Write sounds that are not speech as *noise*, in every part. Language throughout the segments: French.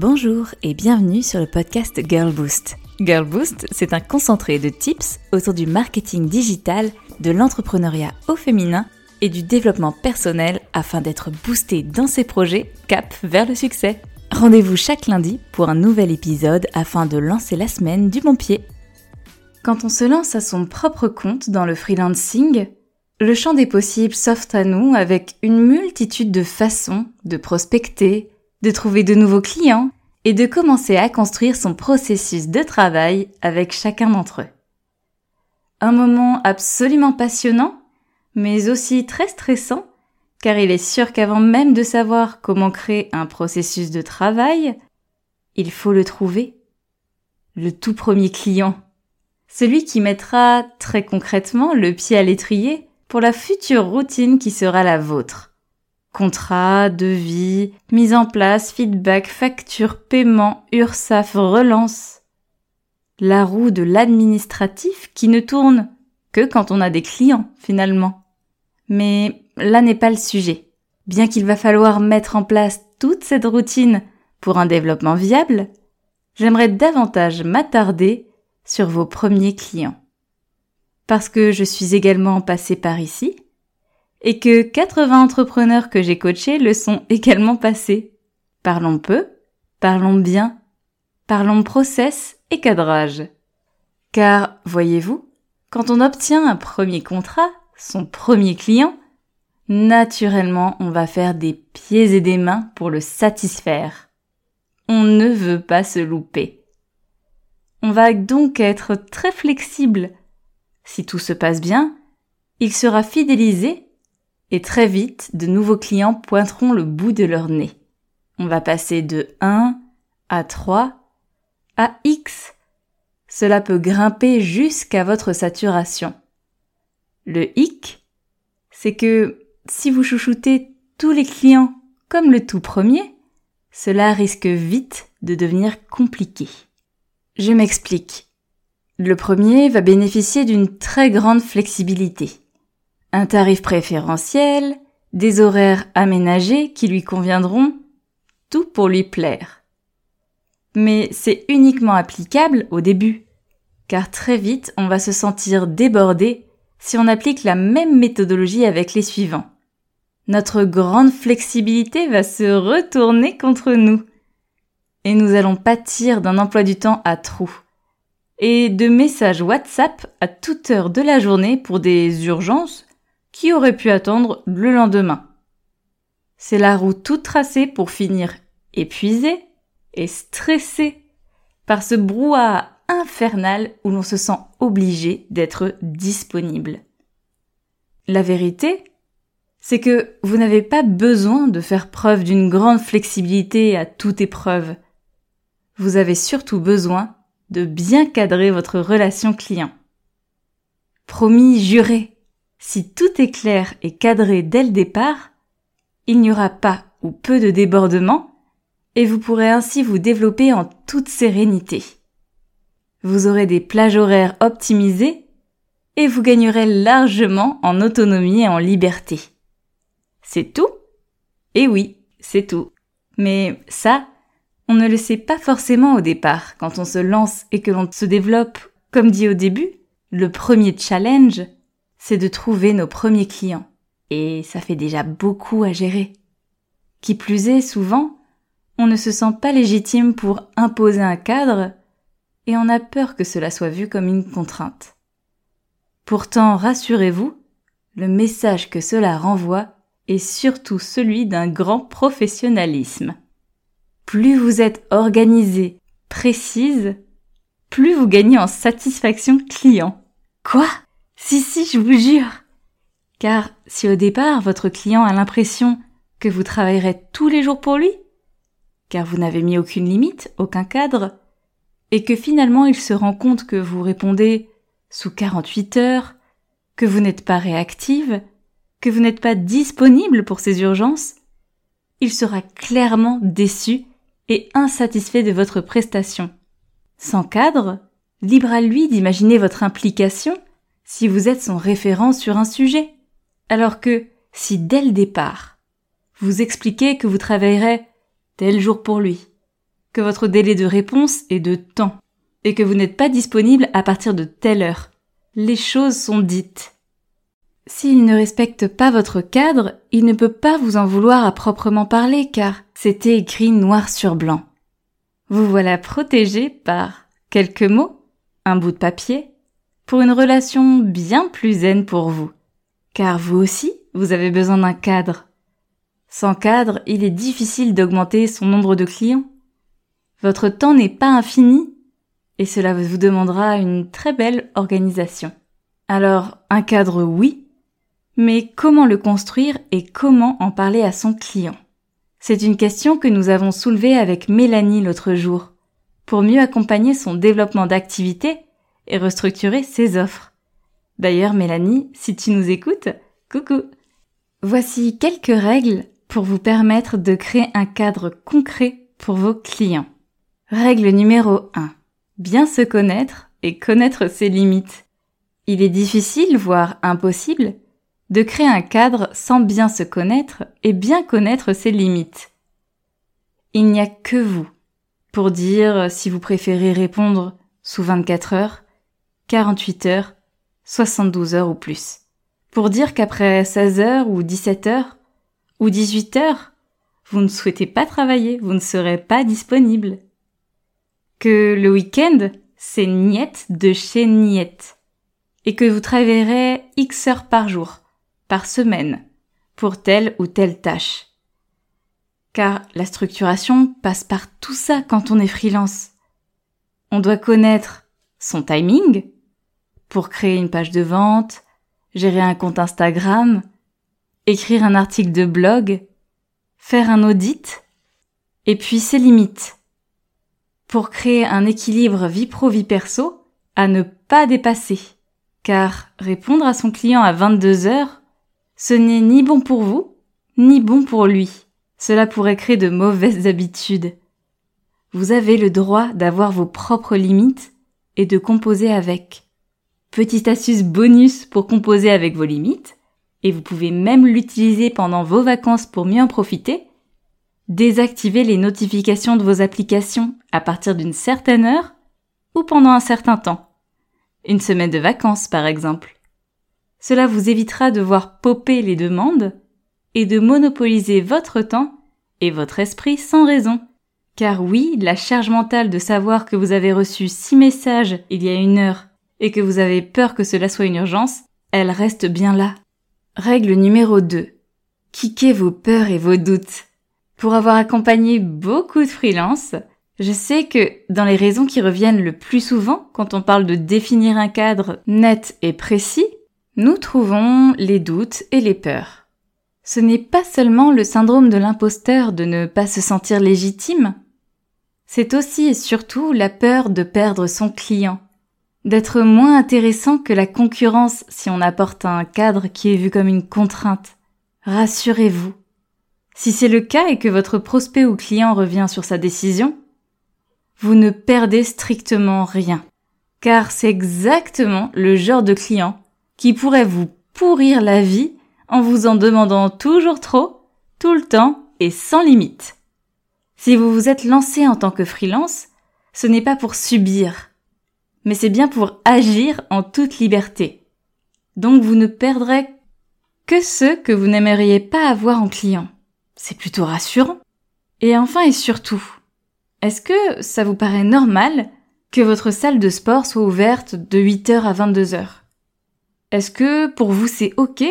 Bonjour et bienvenue sur le podcast Girl Boost. Girl Boost, c'est un concentré de tips autour du marketing digital, de l'entrepreneuriat au féminin et du développement personnel afin d'être boosté dans ses projets cap vers le succès. Rendez-vous chaque lundi pour un nouvel épisode afin de lancer la semaine du bon pied. Quand on se lance à son propre compte dans le freelancing, le champ des possibles s'offre à nous avec une multitude de façons de prospecter, de trouver de nouveaux clients et de commencer à construire son processus de travail avec chacun d'entre eux. Un moment absolument passionnant, mais aussi très stressant, car il est sûr qu'avant même de savoir comment créer un processus de travail, il faut le trouver. Le tout premier client. Celui qui mettra très concrètement le pied à l'étrier pour la future routine qui sera la vôtre. Contrat, devis, mise en place, feedback, facture, paiement, URSAF, relance. La roue de l'administratif qui ne tourne que quand on a des clients finalement. Mais là n'est pas le sujet. Bien qu'il va falloir mettre en place toute cette routine pour un développement viable, j'aimerais davantage m'attarder sur vos premiers clients parce que je suis également passée par ici et que 80 entrepreneurs que j'ai coachés le sont *laughs* également passés. Parlons peu, parlons bien, parlons process et cadrage. Car, voyez-vous, quand on obtient un premier contrat, son premier client, naturellement on va faire des pieds et des mains pour le satisfaire. On ne veut pas se louper. On va donc être très flexible si tout se passe bien, il sera fidélisé et très vite, de nouveaux clients pointeront le bout de leur nez. On va passer de 1 à 3 à X. Cela peut grimper jusqu'à votre saturation. Le hic, c'est que si vous chouchoutez tous les clients comme le tout premier, cela risque vite de devenir compliqué. Je m'explique. Le premier va bénéficier d'une très grande flexibilité. Un tarif préférentiel, des horaires aménagés qui lui conviendront, tout pour lui plaire. Mais c'est uniquement applicable au début, car très vite on va se sentir débordé si on applique la même méthodologie avec les suivants. Notre grande flexibilité va se retourner contre nous. Et nous allons pâtir d'un emploi du temps à trous et de messages WhatsApp à toute heure de la journée pour des urgences qui auraient pu attendre le lendemain? C'est la route toute tracée pour finir épuisé et stressé par ce brouhaha infernal où l'on se sent obligé d'être disponible. La vérité, c'est que vous n'avez pas besoin de faire preuve d'une grande flexibilité à toute épreuve. Vous avez surtout besoin de bien cadrer votre relation client. Promis, juré, si tout est clair et cadré dès le départ, il n'y aura pas ou peu de débordements et vous pourrez ainsi vous développer en toute sérénité. Vous aurez des plages horaires optimisées et vous gagnerez largement en autonomie et en liberté. C'est tout? Eh oui, c'est tout. Mais ça, on ne le sait pas forcément au départ quand on se lance et que l'on se développe. Comme dit au début, le premier challenge, c'est de trouver nos premiers clients. Et ça fait déjà beaucoup à gérer. Qui plus est, souvent, on ne se sent pas légitime pour imposer un cadre et on a peur que cela soit vu comme une contrainte. Pourtant, rassurez-vous, le message que cela renvoie est surtout celui d'un grand professionnalisme plus vous êtes organisé, précise, plus vous gagnez en satisfaction client. Quoi? Si, si, je vous jure. Car si au départ votre client a l'impression que vous travaillerez tous les jours pour lui, car vous n'avez mis aucune limite, aucun cadre, et que finalement il se rend compte que vous répondez sous 48 heures, que vous n'êtes pas réactive, que vous n'êtes pas disponible pour ces urgences, il sera clairement déçu et insatisfait de votre prestation. Sans cadre, libre à lui d'imaginer votre implication si vous êtes son référent sur un sujet. Alors que si dès le départ, vous expliquez que vous travaillerez tel jour pour lui, que votre délai de réponse est de temps et que vous n'êtes pas disponible à partir de telle heure. Les choses sont dites. S'il ne respecte pas votre cadre, il ne peut pas vous en vouloir à proprement parler car c'était écrit noir sur blanc. Vous voilà protégé par quelques mots, un bout de papier, pour une relation bien plus zen pour vous. Car vous aussi, vous avez besoin d'un cadre. Sans cadre, il est difficile d'augmenter son nombre de clients. Votre temps n'est pas infini et cela vous demandera une très belle organisation. Alors, un cadre oui, mais comment le construire et comment en parler à son client? C'est une question que nous avons soulevée avec Mélanie l'autre jour, pour mieux accompagner son développement d'activité et restructurer ses offres. D'ailleurs, Mélanie, si tu nous écoutes, coucou Voici quelques règles pour vous permettre de créer un cadre concret pour vos clients. Règle numéro 1. Bien se connaître et connaître ses limites. Il est difficile, voire impossible, de créer un cadre sans bien se connaître et bien connaître ses limites. Il n'y a que vous pour dire si vous préférez répondre sous 24 heures, 48 heures, 72 heures ou plus. Pour dire qu'après 16 heures ou 17 heures ou 18 heures, vous ne souhaitez pas travailler, vous ne serez pas disponible. Que le week-end, c'est niette de chez niette. Et que vous travaillerez X heures par jour par semaine pour telle ou telle tâche. Car la structuration passe par tout ça quand on est freelance. On doit connaître son timing pour créer une page de vente, gérer un compte Instagram, écrire un article de blog, faire un audit, et puis ses limites. Pour créer un équilibre vie pro-vie perso à ne pas dépasser. Car répondre à son client à 22 heures ce n'est ni bon pour vous, ni bon pour lui. Cela pourrait créer de mauvaises habitudes. Vous avez le droit d'avoir vos propres limites et de composer avec. Petite astuce bonus pour composer avec vos limites, et vous pouvez même l'utiliser pendant vos vacances pour mieux en profiter. Désactivez les notifications de vos applications à partir d'une certaine heure ou pendant un certain temps. Une semaine de vacances par exemple. Cela vous évitera de voir popper les demandes et de monopoliser votre temps et votre esprit sans raison. Car oui, la charge mentale de savoir que vous avez reçu six messages il y a une heure et que vous avez peur que cela soit une urgence, elle reste bien là. Règle numéro 2. Kickez vos peurs et vos doutes. Pour avoir accompagné beaucoup de freelances, je sais que dans les raisons qui reviennent le plus souvent quand on parle de définir un cadre net et précis, nous trouvons les doutes et les peurs. Ce n'est pas seulement le syndrome de l'imposteur de ne pas se sentir légitime, c'est aussi et surtout la peur de perdre son client, d'être moins intéressant que la concurrence si on apporte un cadre qui est vu comme une contrainte. Rassurez-vous. Si c'est le cas et que votre prospect ou client revient sur sa décision, vous ne perdez strictement rien. Car c'est exactement le genre de client qui pourrait vous pourrir la vie en vous en demandant toujours trop, tout le temps et sans limite. Si vous vous êtes lancé en tant que freelance, ce n'est pas pour subir, mais c'est bien pour agir en toute liberté. Donc vous ne perdrez que ceux que vous n'aimeriez pas avoir en client. C'est plutôt rassurant. Et enfin et surtout, est-ce que ça vous paraît normal que votre salle de sport soit ouverte de 8h à 22h est-ce que pour vous c'est ok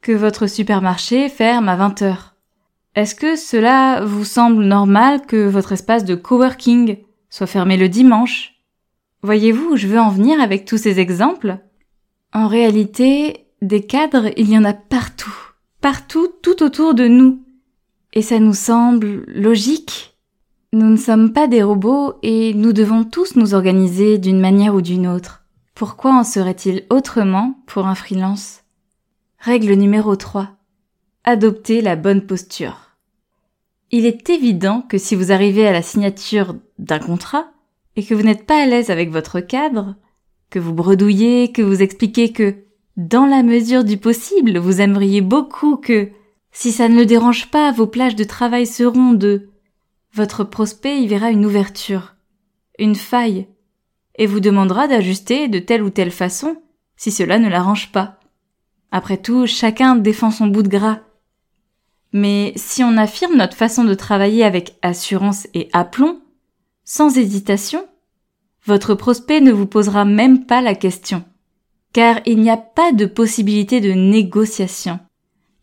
que votre supermarché ferme à 20 heures? Est-ce que cela vous semble normal que votre espace de coworking soit fermé le dimanche? Voyez-vous où je veux en venir avec tous ces exemples? En réalité, des cadres, il y en a partout, partout, tout autour de nous. Et ça nous semble logique. Nous ne sommes pas des robots et nous devons tous nous organiser d'une manière ou d'une autre. Pourquoi en serait-il autrement pour un freelance? Règle numéro 3. Adoptez la bonne posture. Il est évident que si vous arrivez à la signature d'un contrat et que vous n'êtes pas à l'aise avec votre cadre, que vous bredouillez, que vous expliquez que, dans la mesure du possible, vous aimeriez beaucoup que, si ça ne le dérange pas, vos plages de travail seront de votre prospect y verra une ouverture, une faille, et vous demandera d'ajuster de telle ou telle façon si cela ne l'arrange pas. Après tout, chacun défend son bout de gras. Mais si on affirme notre façon de travailler avec assurance et aplomb, sans hésitation, votre prospect ne vous posera même pas la question, car il n'y a pas de possibilité de négociation.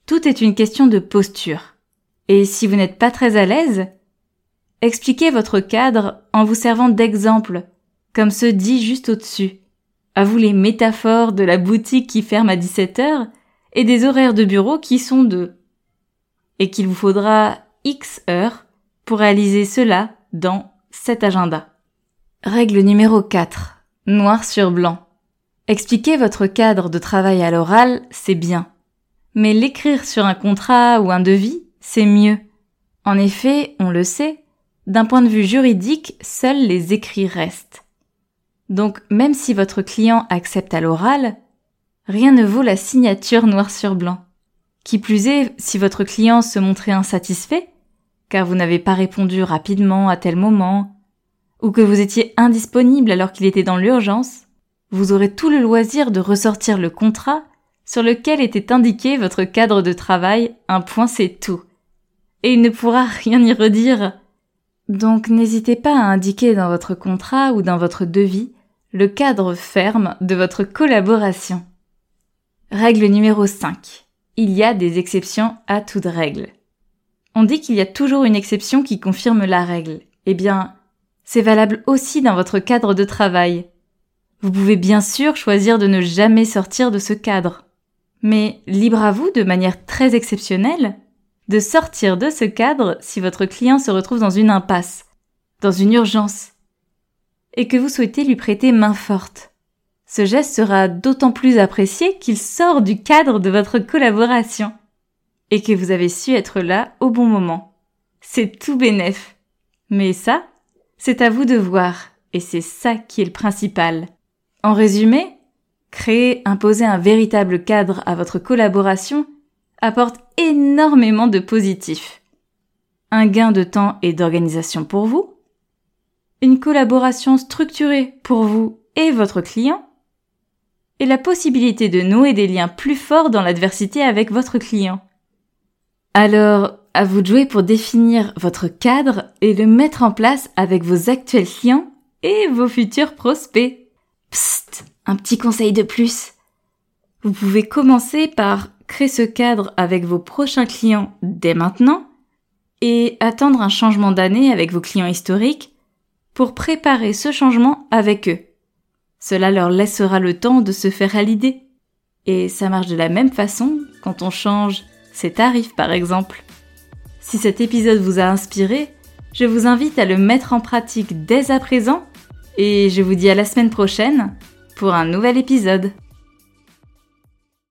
Tout est une question de posture. Et si vous n'êtes pas très à l'aise, expliquez votre cadre en vous servant d'exemples, comme ceux dit juste au-dessus. À vous les métaphores de la boutique qui ferme à 17 heures et des horaires de bureau qui sont de et qu'il vous faudra X heures pour réaliser cela dans cet agenda. Règle numéro 4. Noir sur blanc. Expliquer votre cadre de travail à l'oral, c'est bien. Mais l'écrire sur un contrat ou un devis, c'est mieux. En effet, on le sait, d'un point de vue juridique, seuls les écrits restent. Donc, même si votre client accepte à l'oral, rien ne vaut la signature noir sur blanc. Qui plus est, si votre client se montrait insatisfait, car vous n'avez pas répondu rapidement à tel moment, ou que vous étiez indisponible alors qu'il était dans l'urgence, vous aurez tout le loisir de ressortir le contrat sur lequel était indiqué votre cadre de travail, un point c'est tout. Et il ne pourra rien y redire. Donc n'hésitez pas à indiquer dans votre contrat ou dans votre devis le cadre ferme de votre collaboration. Règle numéro 5 il y a des exceptions à toute règle. On dit qu'il y a toujours une exception qui confirme la règle. Eh bien, c'est valable aussi dans votre cadre de travail. Vous pouvez bien sûr choisir de ne jamais sortir de ce cadre. Mais libre à vous, de manière très exceptionnelle, de sortir de ce cadre si votre client se retrouve dans une impasse, dans une urgence, et que vous souhaitez lui prêter main forte. Ce geste sera d'autant plus apprécié qu'il sort du cadre de votre collaboration et que vous avez su être là au bon moment. C'est tout bénef. Mais ça, c'est à vous de voir et c'est ça qui est le principal. En résumé, créer, imposer un véritable cadre à votre collaboration apporte énormément de positifs. Un gain de temps et d'organisation pour vous, une collaboration structurée pour vous et votre client, et la possibilité de nouer des liens plus forts dans l'adversité avec votre client. Alors, à vous de jouer pour définir votre cadre et le mettre en place avec vos actuels clients et vos futurs prospects. Psst, un petit conseil de plus. Vous pouvez commencer par créer ce cadre avec vos prochains clients dès maintenant et attendre un changement d'année avec vos clients historiques pour préparer ce changement avec eux. Cela leur laissera le temps de se faire à l'idée. Et ça marche de la même façon quand on change ses tarifs par exemple. Si cet épisode vous a inspiré, je vous invite à le mettre en pratique dès à présent et je vous dis à la semaine prochaine pour un nouvel épisode.